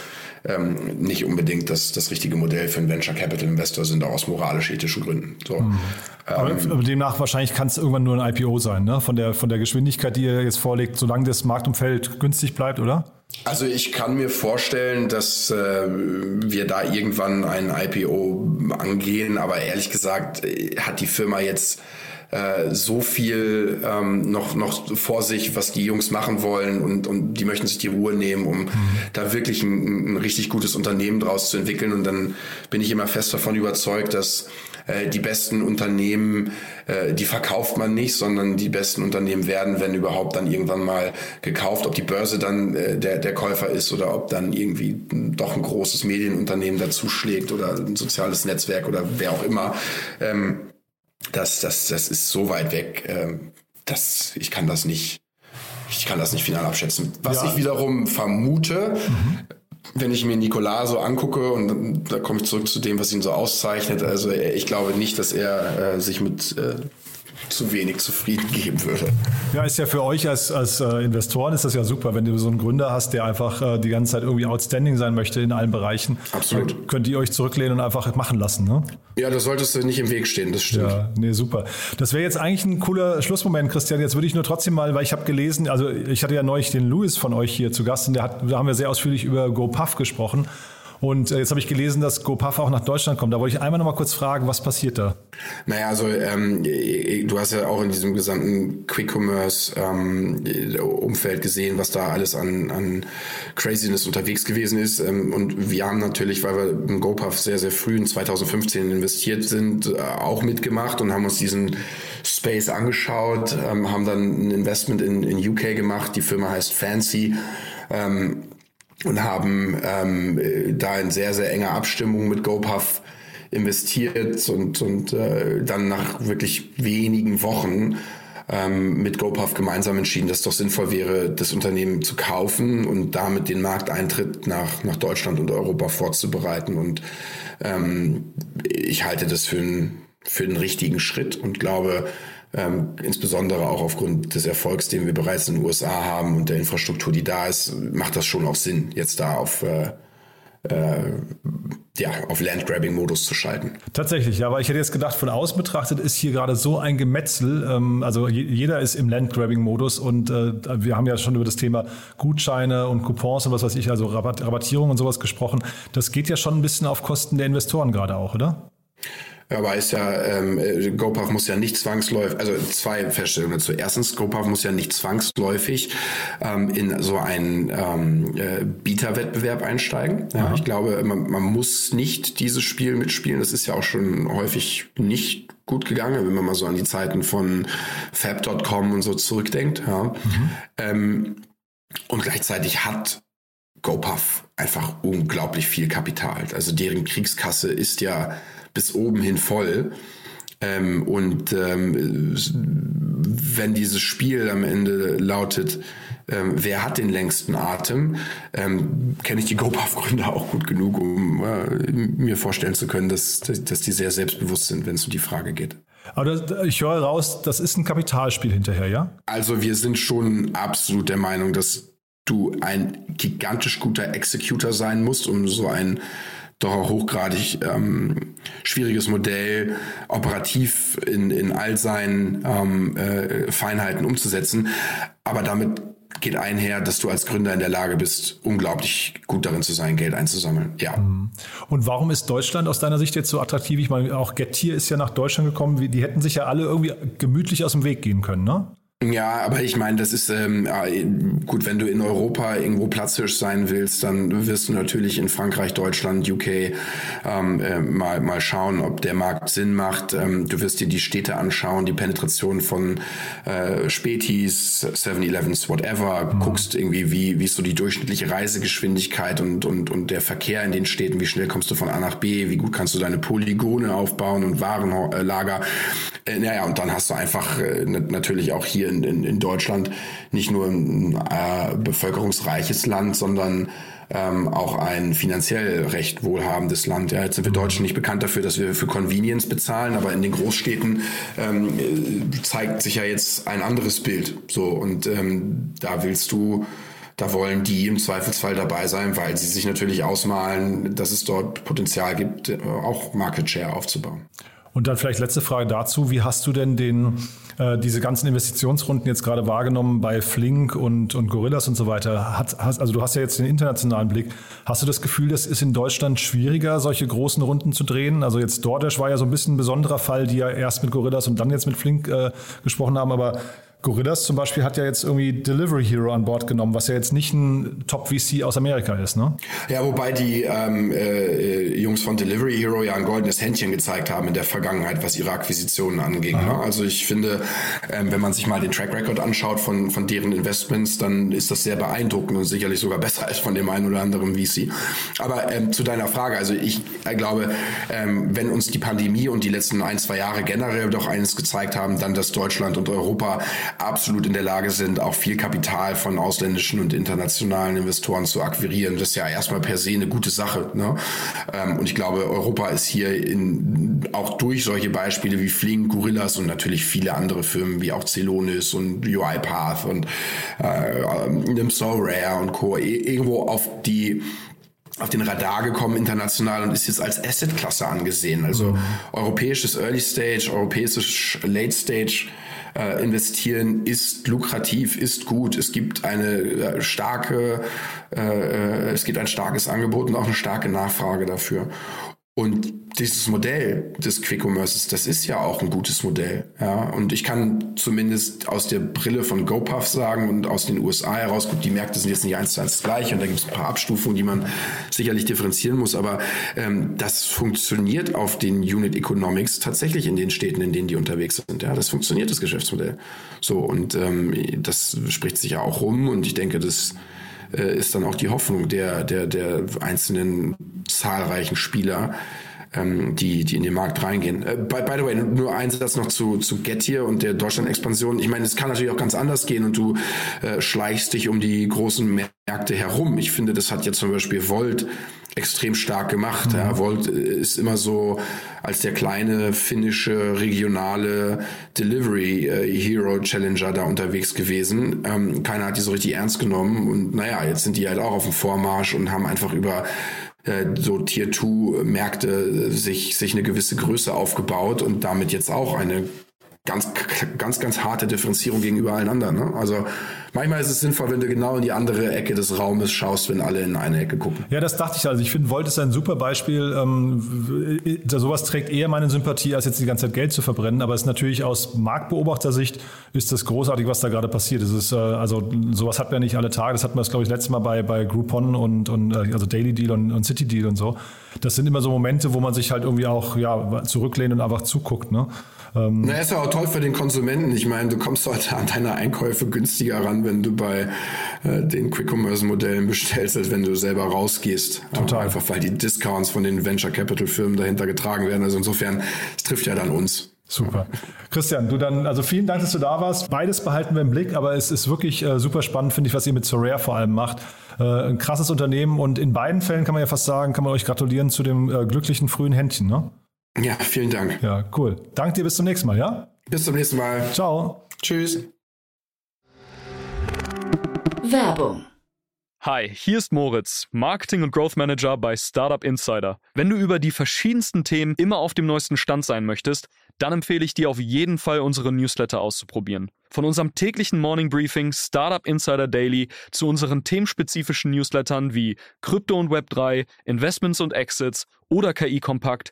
ähm, nicht unbedingt das, das richtige Modell für einen Venture Capital Investor sind, auch aus moralisch-ethischen Gründen. So. Mhm. Aber, ähm, aber demnach wahrscheinlich kann es irgendwann nur ein IPO sein, ne? Von der, von der Geschwindigkeit, die ihr jetzt vorlegt, solange das Marktumfeld günstig bleibt, oder? Also ich kann mir vorstellen, dass äh, wir da irgendwann ein IPO angehen, aber ehrlich gesagt äh, hat die Firma jetzt äh, so viel ähm, noch, noch vor sich, was die Jungs machen wollen und, und die möchten sich die Ruhe nehmen, um mhm. da wirklich ein, ein richtig gutes Unternehmen draus zu entwickeln. Und dann bin ich immer fest davon überzeugt, dass äh, die besten Unternehmen, äh, die verkauft man nicht, sondern die besten Unternehmen werden, wenn überhaupt, dann irgendwann mal gekauft. Ob die Börse dann der, der Käufer ist oder ob dann irgendwie doch ein großes Medienunternehmen dazu schlägt oder ein soziales Netzwerk oder wer auch immer. Das, das, das ist so weit weg, ähm, dass ich kann das nicht, ich kann das nicht final abschätzen. Was ja. ich wiederum vermute, mhm. wenn ich mir Nicolas so angucke und da komme ich zurück zu dem, was ihn so auszeichnet. Also ich glaube nicht, dass er äh, sich mit äh, zu wenig zufrieden geben würde. Ja, ist ja für euch als, als äh, Investoren ist das ja super, wenn du so einen Gründer hast, der einfach äh, die ganze Zeit irgendwie outstanding sein möchte in allen Bereichen. Absolut. könnt ihr euch zurücklehnen und einfach machen lassen, ne? Ja, das solltest du nicht im Weg stehen, das stimmt. Ja, nee, super. Das wäre jetzt eigentlich ein cooler Schlussmoment, Christian. Jetzt würde ich nur trotzdem mal, weil ich habe gelesen, also ich hatte ja neulich den Louis von euch hier zu Gast und der hat, da haben wir sehr ausführlich über GoPuff gesprochen. Und äh, jetzt habe ich gelesen, dass GoPuff auch nach Deutschland kommt. Da wollte ich einmal noch mal kurz fragen, was passiert da? Naja, also ähm, du hast ja auch in diesem gesamten Quick-Commerce-Umfeld ähm, gesehen, was da alles an, an Craziness unterwegs gewesen ist. Ähm, und wir haben natürlich, weil wir im GoPuff sehr, sehr früh in 2015 investiert sind, äh, auch mitgemacht und haben uns diesen Space angeschaut, ähm, haben dann ein Investment in, in UK gemacht. Die Firma heißt Fancy. Ähm, und haben ähm, da in sehr, sehr enger Abstimmung mit GoPuff investiert und, und äh, dann nach wirklich wenigen Wochen ähm, mit GoPuff gemeinsam entschieden, dass es doch sinnvoll wäre, das Unternehmen zu kaufen und damit den Markteintritt nach, nach Deutschland und Europa vorzubereiten. Und ähm, ich halte das für, ein, für einen richtigen Schritt und glaube, ähm, insbesondere auch aufgrund des Erfolgs, den wir bereits in den USA haben und der Infrastruktur, die da ist, macht das schon auch Sinn, jetzt da auf äh, äh, ja, auf Landgrabbing-Modus zu schalten. Tatsächlich, ja, weil ich hätte jetzt gedacht, von außen betrachtet ist hier gerade so ein Gemetzel. Ähm, also jeder ist im Landgrabbing-Modus und äh, wir haben ja schon über das Thema Gutscheine und Coupons und was weiß ich, also Rabatt, Rabattierung und sowas gesprochen. Das geht ja schon ein bisschen auf Kosten der Investoren gerade auch, oder? Aber ist ja, ähm, äh, GoPuff muss ja nicht zwangsläufig, also zwei Feststellungen dazu. Erstens, GoPuff muss ja nicht zwangsläufig ähm, in so einen ähm, äh, Bieterwettbewerb einsteigen. Ja, ich glaube, man, man muss nicht dieses Spiel mitspielen. Das ist ja auch schon häufig nicht gut gegangen, wenn man mal so an die Zeiten von Fab.com und so zurückdenkt. Ja. Mhm. Ähm, und gleichzeitig hat GoPuff einfach unglaublich viel Kapital. Also deren Kriegskasse ist ja bis oben hin voll. Ähm, und ähm, wenn dieses Spiel am Ende lautet, ähm, wer hat den längsten Atem, ähm, kenne ich die GoPuff-Gründer auch gut genug, um äh, mir vorstellen zu können, dass, dass die sehr selbstbewusst sind, wenn es um die Frage geht. Aber ich höre raus, das ist ein Kapitalspiel hinterher, ja? Also wir sind schon absolut der Meinung, dass du ein gigantisch guter Executor sein musst, um so ein doch hochgradig ähm, schwieriges Modell operativ in, in all seinen ähm, äh, Feinheiten umzusetzen. Aber damit geht einher, dass du als Gründer in der Lage bist, unglaublich gut darin zu sein, Geld einzusammeln. Ja. Mhm. Und warum ist Deutschland aus deiner Sicht jetzt so attraktiv? Ich meine, auch Getir ist ja nach Deutschland gekommen. Die hätten sich ja alle irgendwie gemütlich aus dem Weg gehen können, ne? Ja, aber ich meine, das ist ähm, gut, wenn du in Europa irgendwo Platzhirsch sein willst, dann wirst du natürlich in Frankreich, Deutschland, UK ähm, äh, mal, mal schauen, ob der Markt Sinn macht. Ähm, du wirst dir die Städte anschauen, die Penetration von äh, Spätis, 7-Elevens, whatever, mhm. guckst irgendwie, wie, wie ist so die durchschnittliche Reisegeschwindigkeit und, und, und der Verkehr in den Städten, wie schnell kommst du von A nach B, wie gut kannst du deine Polygone aufbauen und Warenlager. Äh, naja, und dann hast du einfach äh, natürlich auch hier in, in, in Deutschland nicht nur ein äh, bevölkerungsreiches Land, sondern ähm, auch ein finanziell recht wohlhabendes Land. Ja, jetzt sind wir Deutschen nicht bekannt dafür, dass wir für Convenience bezahlen, aber in den Großstädten ähm, zeigt sich ja jetzt ein anderes Bild. So und ähm, da willst du da wollen die im Zweifelsfall dabei sein, weil sie sich natürlich ausmalen, dass es dort Potenzial gibt, äh, auch Market Share aufzubauen. Und dann vielleicht letzte Frage dazu. Wie hast du denn den, äh, diese ganzen Investitionsrunden jetzt gerade wahrgenommen bei Flink und, und Gorillas und so weiter? Hat, hast, also du hast ja jetzt den internationalen Blick. Hast du das Gefühl, das ist in Deutschland schwieriger, solche großen Runden zu drehen? Also jetzt DoorDash war ja so ein bisschen ein besonderer Fall, die ja erst mit Gorillas und dann jetzt mit Flink äh, gesprochen haben. Aber Gorillas zum Beispiel hat ja jetzt irgendwie Delivery Hero an Bord genommen, was ja jetzt nicht ein Top-VC aus Amerika ist, ne? Ja, wobei die ähm, äh, Jungs von Delivery Hero ja ein goldenes Händchen gezeigt haben in der Vergangenheit, was ihre Akquisitionen anging. Ne? Also ich finde, ähm, wenn man sich mal den Track Record anschaut von, von deren Investments, dann ist das sehr beeindruckend und sicherlich sogar besser als von dem einen oder anderen VC. Aber ähm, zu deiner Frage, also ich äh, glaube, ähm, wenn uns die Pandemie und die letzten ein, zwei Jahre generell doch eines gezeigt haben, dann, dass Deutschland und Europa absolut in der Lage sind, auch viel Kapital von ausländischen und internationalen Investoren zu akquirieren. Das ist ja erstmal per se eine gute Sache. Ne? Ähm, und ich glaube, Europa ist hier in, auch durch solche Beispiele wie Flink, Gorillas und natürlich viele andere Firmen wie auch Celonis und UiPath und äh, Nimsorare und Co. irgendwo auf die auf den Radar gekommen international und ist jetzt als Asset-Klasse angesehen. Also mhm. europäisches Early Stage, europäisches Late Stage äh, investieren ist lukrativ, ist gut. Es gibt eine äh, starke, äh, äh, es gibt ein starkes Angebot und auch eine starke Nachfrage dafür. Und dieses Modell des Quick Commerces, das ist ja auch ein gutes Modell. Ja? Und ich kann zumindest aus der Brille von GoPuff sagen und aus den USA heraus, gut, die Märkte sind jetzt nicht eins zu eins gleich und da gibt es ein paar Abstufungen, die man sicherlich differenzieren muss, aber ähm, das funktioniert auf den Unit Economics tatsächlich in den Städten, in denen die unterwegs sind. Ja, das funktioniert, das Geschäftsmodell. So, und ähm, das spricht sich ja auch rum und ich denke, das äh, ist dann auch die Hoffnung der, der, der einzelnen zahlreichen Spieler, ähm, die, die in den Markt reingehen. Äh, by, by the way, nur ein Satz noch zu, zu Getir und der Deutschland-Expansion. Ich meine, es kann natürlich auch ganz anders gehen und du äh, schleichst dich um die großen Märkte herum. Ich finde, das hat jetzt zum Beispiel Volt extrem stark gemacht. Mhm. Ja, Volt ist immer so als der kleine finnische regionale Delivery äh, Hero Challenger da unterwegs gewesen. Ähm, keiner hat die so richtig ernst genommen und naja, jetzt sind die halt auch auf dem Vormarsch und haben einfach über äh, so Tier 2 Märkte sich, sich eine gewisse Größe aufgebaut und damit jetzt auch eine ganz, ganz, ganz harte Differenzierung gegenüber allen anderen. Ne? Also manchmal ist es sinnvoll, wenn du genau in die andere Ecke des Raumes schaust, wenn alle in eine Ecke gucken. Ja, das dachte ich. Also ich finde, Volt ist ein super Beispiel. Ähm, sowas trägt eher meine Sympathie, als jetzt die ganze Zeit Geld zu verbrennen. Aber es ist natürlich aus Marktbeobachtersicht ist das großartig, was da gerade passiert. Es ist, äh, also sowas hat man nicht alle Tage. Das hatten wir, glaube ich, letztes Mal bei, bei Groupon und, und äh, also Daily Deal und, und City Deal und so. Das sind immer so Momente, wo man sich halt irgendwie auch ja, zurücklehnt und einfach zuguckt. Ne? Ähm, Na, ist ja auch toll für den Konsumenten. Ich meine, du kommst heute an deine Einkäufe günstiger ran, wenn du bei äh, den Quick-Commerce-Modellen bestellst, als wenn du selber rausgehst. Total. Einfach weil die Discounts von den Venture Capital-Firmen dahinter getragen werden. Also insofern, es trifft ja dann uns. Super. Christian, du dann, also vielen Dank, dass du da warst. Beides behalten wir im Blick, aber es ist wirklich äh, super spannend, finde ich, was ihr mit Sorare vor allem macht. Äh, ein krasses Unternehmen und in beiden Fällen kann man ja fast sagen, kann man euch gratulieren zu dem äh, glücklichen frühen Händchen, ne? Ja, vielen Dank. Ja, cool. Danke dir, bis zum nächsten Mal, ja? Bis zum nächsten Mal. Ciao. Tschüss. Werbung. Hi, hier ist Moritz, Marketing und Growth Manager bei Startup Insider. Wenn du über die verschiedensten Themen immer auf dem neuesten Stand sein möchtest, dann empfehle ich dir auf jeden Fall unsere Newsletter auszuprobieren. Von unserem täglichen Morning Briefing Startup Insider Daily zu unseren themenspezifischen Newslettern wie Krypto und Web3, Investments und Exits oder KI Kompakt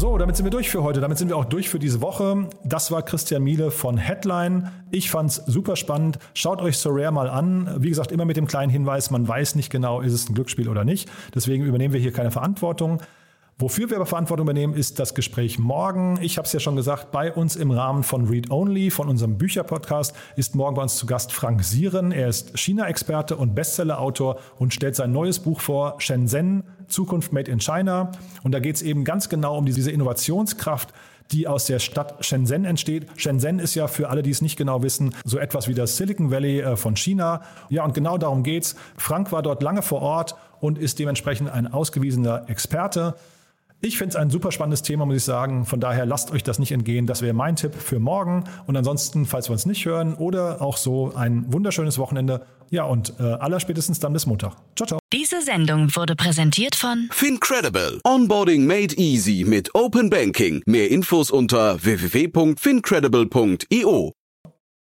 So, damit sind wir durch für heute. Damit sind wir auch durch für diese Woche. Das war Christian Miele von Headline. Ich fand's super spannend. Schaut euch Sorare mal an. Wie gesagt, immer mit dem kleinen Hinweis, man weiß nicht genau, ist es ein Glücksspiel oder nicht. Deswegen übernehmen wir hier keine Verantwortung. Wofür wir aber Verantwortung übernehmen, ist das Gespräch morgen. Ich habe es ja schon gesagt, bei uns im Rahmen von Read Only, von unserem Bücherpodcast, ist morgen bei uns zu Gast Frank Sieren. Er ist China-Experte und Bestseller-Autor und stellt sein neues Buch vor, Shenzhen, Zukunft Made in China. Und da geht es eben ganz genau um diese Innovationskraft, die aus der Stadt Shenzhen entsteht. Shenzhen ist ja für alle, die es nicht genau wissen, so etwas wie das Silicon Valley äh, von China. Ja, und genau darum geht's. Frank war dort lange vor Ort und ist dementsprechend ein ausgewiesener Experte. Ich finde es ein super spannendes Thema, muss ich sagen. Von daher lasst euch das nicht entgehen. Das wäre mein Tipp für morgen. Und ansonsten, falls wir uns nicht hören oder auch so ein wunderschönes Wochenende. Ja, und äh, allerspätestens dann bis Montag. Ciao, ciao. Diese Sendung wurde präsentiert von Fincredible. Onboarding made easy mit Open Banking. Mehr Infos unter www.fincredible.io.